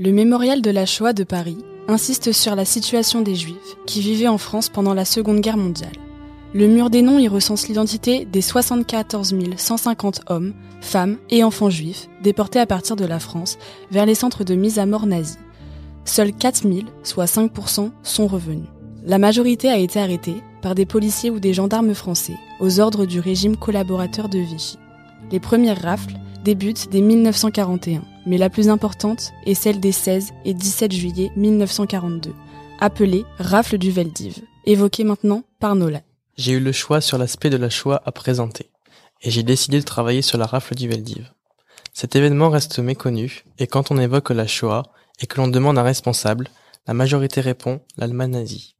Le mémorial de la Shoah de Paris insiste sur la situation des Juifs qui vivaient en France pendant la Seconde Guerre mondiale. Le mur des noms y recense l'identité des 74 150 hommes, femmes et enfants juifs déportés à partir de la France vers les centres de mise à mort nazis. Seuls 4 000, soit 5%, sont revenus. La majorité a été arrêtée par des policiers ou des gendarmes français aux ordres du régime collaborateur de Vichy. Les premières rafles débutent dès 1941 mais la plus importante est celle des 16 et 17 juillet 1942, appelée rafle du Veldiv, évoquée maintenant par Nola. J'ai eu le choix sur l'aspect de la Shoah à présenter, et j'ai décidé de travailler sur la rafle du Veldiv. Cet événement reste méconnu, et quand on évoque la Shoah et que l'on demande un responsable, la majorité répond l'Allemagne nazie.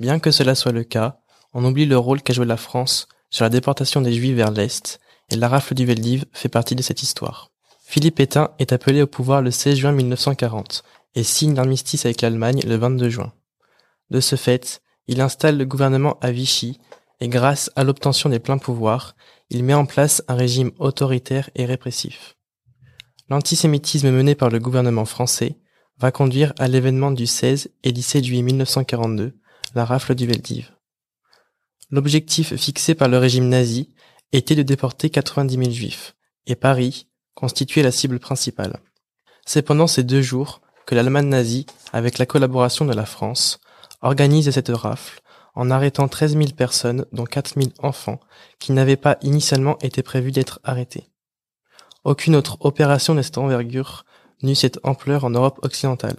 Bien que cela soit le cas, on oublie le rôle qu'a joué la France sur la déportation des Juifs vers l'Est, et la rafle du Veldiv fait partie de cette histoire. Philippe Pétain est appelé au pouvoir le 16 juin 1940 et signe l'armistice avec l'Allemagne le 22 juin. De ce fait, il installe le gouvernement à Vichy et grâce à l'obtention des pleins pouvoirs, il met en place un régime autoritaire et répressif. L'antisémitisme mené par le gouvernement français va conduire à l'événement du 16 et 17 juillet 1942, la rafle du Veldiv. L'objectif fixé par le régime nazi était de déporter 90 000 juifs, et Paris, constituait la cible principale. C'est pendant ces deux jours que l'Allemagne nazie, avec la collaboration de la France, organise cette rafle en arrêtant 13 000 personnes, dont 4 000 enfants, qui n'avaient pas initialement été prévus d'être arrêtés. Aucune autre opération de cette envergure n'eut cette ampleur en Europe occidentale.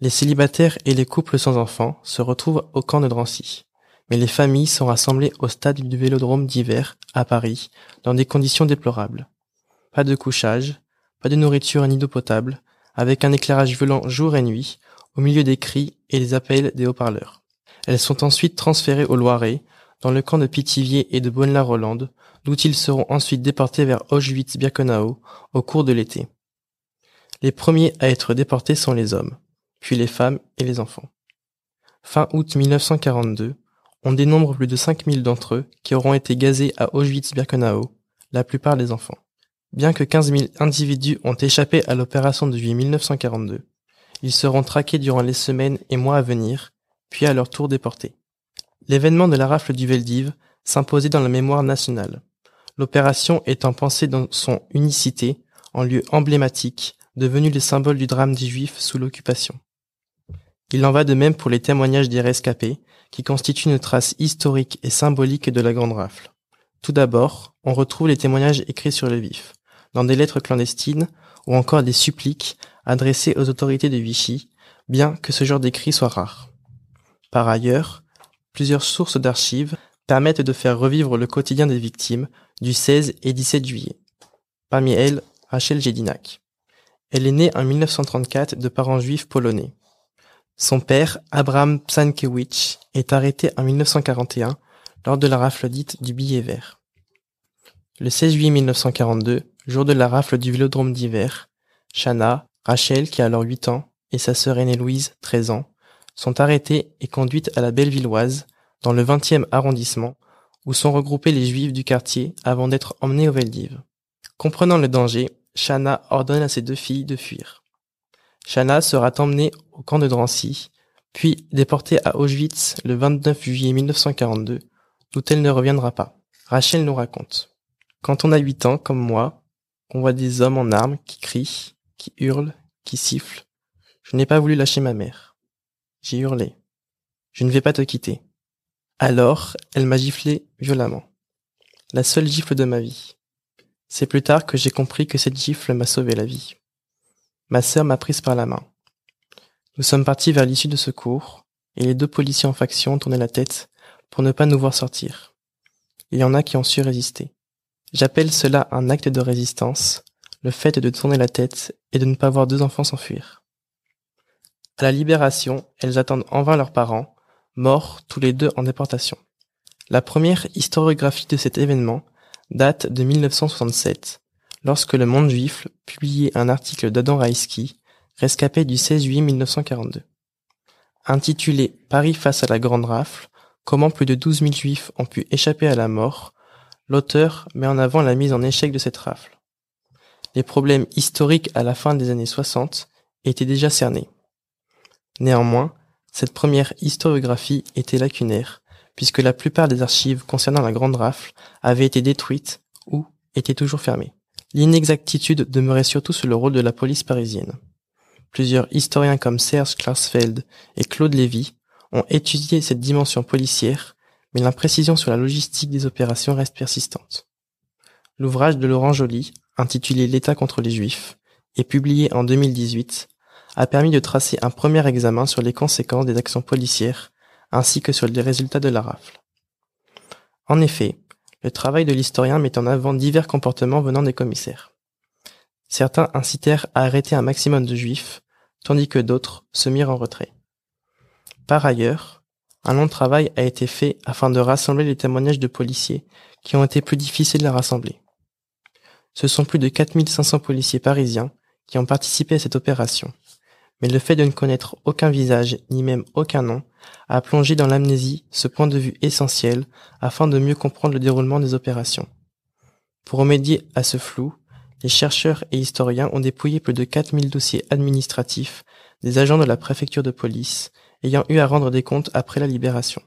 Les célibataires et les couples sans enfants se retrouvent au camp de Drancy, mais les familles sont rassemblées au stade du Vélodrome d'hiver, à Paris, dans des conditions déplorables pas de couchage, pas de nourriture ni d'eau potable, avec un éclairage violent jour et nuit, au milieu des cris et des appels des haut-parleurs. Elles sont ensuite transférées au Loiret, dans le camp de Pithiviers et de Bonne-la-Rolande, d'où ils seront ensuite déportés vers Auschwitz-Birkenau au cours de l'été. Les premiers à être déportés sont les hommes, puis les femmes et les enfants. Fin août 1942, on dénombre plus de 5000 d'entre eux qui auront été gazés à Auschwitz-Birkenau, la plupart des enfants. Bien que 15 000 individus ont échappé à l'opération de juillet 1942, ils seront traqués durant les semaines et mois à venir, puis à leur tour déportés. L'événement de la rafle du Veldiv s'imposait dans la mémoire nationale, l'opération étant pensée dans son unicité en lieu emblématique, devenu le symbole du drame des Juifs sous l'occupation. Il en va de même pour les témoignages des rescapés, qui constituent une trace historique et symbolique de la grande rafle. Tout d'abord, on retrouve les témoignages écrits sur le vif, dans des lettres clandestines ou encore des suppliques adressées aux autorités de Vichy, bien que ce genre d'écrit soit rare. Par ailleurs, plusieurs sources d'archives permettent de faire revivre le quotidien des victimes du 16 et 17 juillet. Parmi elles, Rachel Jedinak. Elle est née en 1934 de parents juifs polonais. Son père, Abraham Psankiewicz, est arrêté en 1941 lors de la rafle dite du billet vert. Le 16 juillet 1942, jour de la rafle du vélodrome d'hiver, Shana, Rachel, qui a alors 8 ans, et sa sœur aînée Louise, 13 ans, sont arrêtées et conduites à la Bellevilloise, dans le 20e arrondissement, où sont regroupés les juifs du quartier avant d'être emmenés au Veldiv. Comprenant le danger, Shana ordonne à ses deux filles de fuir. Shana sera emmenée au camp de Drancy, puis déportée à Auschwitz le 29 juillet 1942, d'où elle ne reviendra pas. Rachel nous raconte. Quand on a 8 ans, comme moi, on voit des hommes en armes qui crient, qui hurlent, qui sifflent. Je n'ai pas voulu lâcher ma mère. J'ai hurlé. Je ne vais pas te quitter. Alors, elle m'a giflé violemment. La seule gifle de ma vie. C'est plus tard que j'ai compris que cette gifle m'a sauvé la vie. Ma sœur m'a prise par la main. Nous sommes partis vers l'issue de secours, et les deux policiers en faction tournaient la tête pour ne pas nous voir sortir. Il y en a qui ont su résister. J'appelle cela un acte de résistance, le fait de tourner la tête et de ne pas voir deux enfants s'enfuir. À la libération, elles attendent en vain leurs parents, morts tous les deux en déportation. La première historiographie de cet événement date de 1967, lorsque le Monde Juif publiait un article d'Adam Raïski, rescapé du 16 juillet 1942. Intitulé Paris face à la Grande Rafle, comment plus de 12 000 Juifs ont pu échapper à la mort, l'auteur met en avant la mise en échec de cette rafle. Les problèmes historiques à la fin des années 60 était déjà cerné. Néanmoins, cette première historiographie était lacunaire, puisque la plupart des archives concernant la Grande Rafle avaient été détruites ou étaient toujours fermées. L'inexactitude demeurait surtout sur le rôle de la police parisienne. Plusieurs historiens comme Serge Klarsfeld et Claude Lévy ont étudié cette dimension policière, mais l'imprécision sur la logistique des opérations reste persistante. L'ouvrage de Laurent Joly, intitulé L'État contre les Juifs, et publié en 2018, a permis de tracer un premier examen sur les conséquences des actions policières, ainsi que sur les résultats de la rafle. En effet, le travail de l'historien met en avant divers comportements venant des commissaires. Certains incitèrent à arrêter un maximum de juifs, tandis que d'autres se mirent en retrait. Par ailleurs, un long travail a été fait afin de rassembler les témoignages de policiers qui ont été plus difficiles à rassembler. Ce sont plus de 4500 policiers parisiens qui ont participé à cette opération, mais le fait de ne connaître aucun visage ni même aucun nom a plongé dans l'amnésie ce point de vue essentiel afin de mieux comprendre le déroulement des opérations. Pour remédier à ce flou, les chercheurs et historiens ont dépouillé plus de 4000 dossiers administratifs des agents de la préfecture de police ayant eu à rendre des comptes après la libération.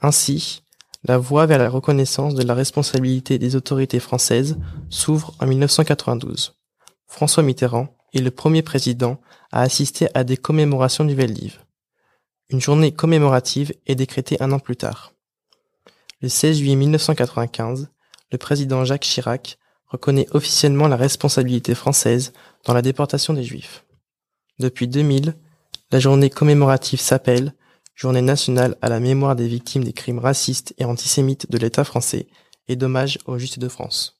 Ainsi, la voie vers la reconnaissance de la responsabilité des autorités françaises s'ouvre en 1992. François Mitterrand est le premier président à assister à des commémorations du Veldiv. Une journée commémorative est décrétée un an plus tard. Le 16 juillet 1995, le président Jacques Chirac reconnaît officiellement la responsabilité française dans la déportation des Juifs. Depuis 2000, la journée commémorative s'appelle Journée nationale à la mémoire des victimes des crimes racistes et antisémites de l'État français et d'hommage aux Justes de France.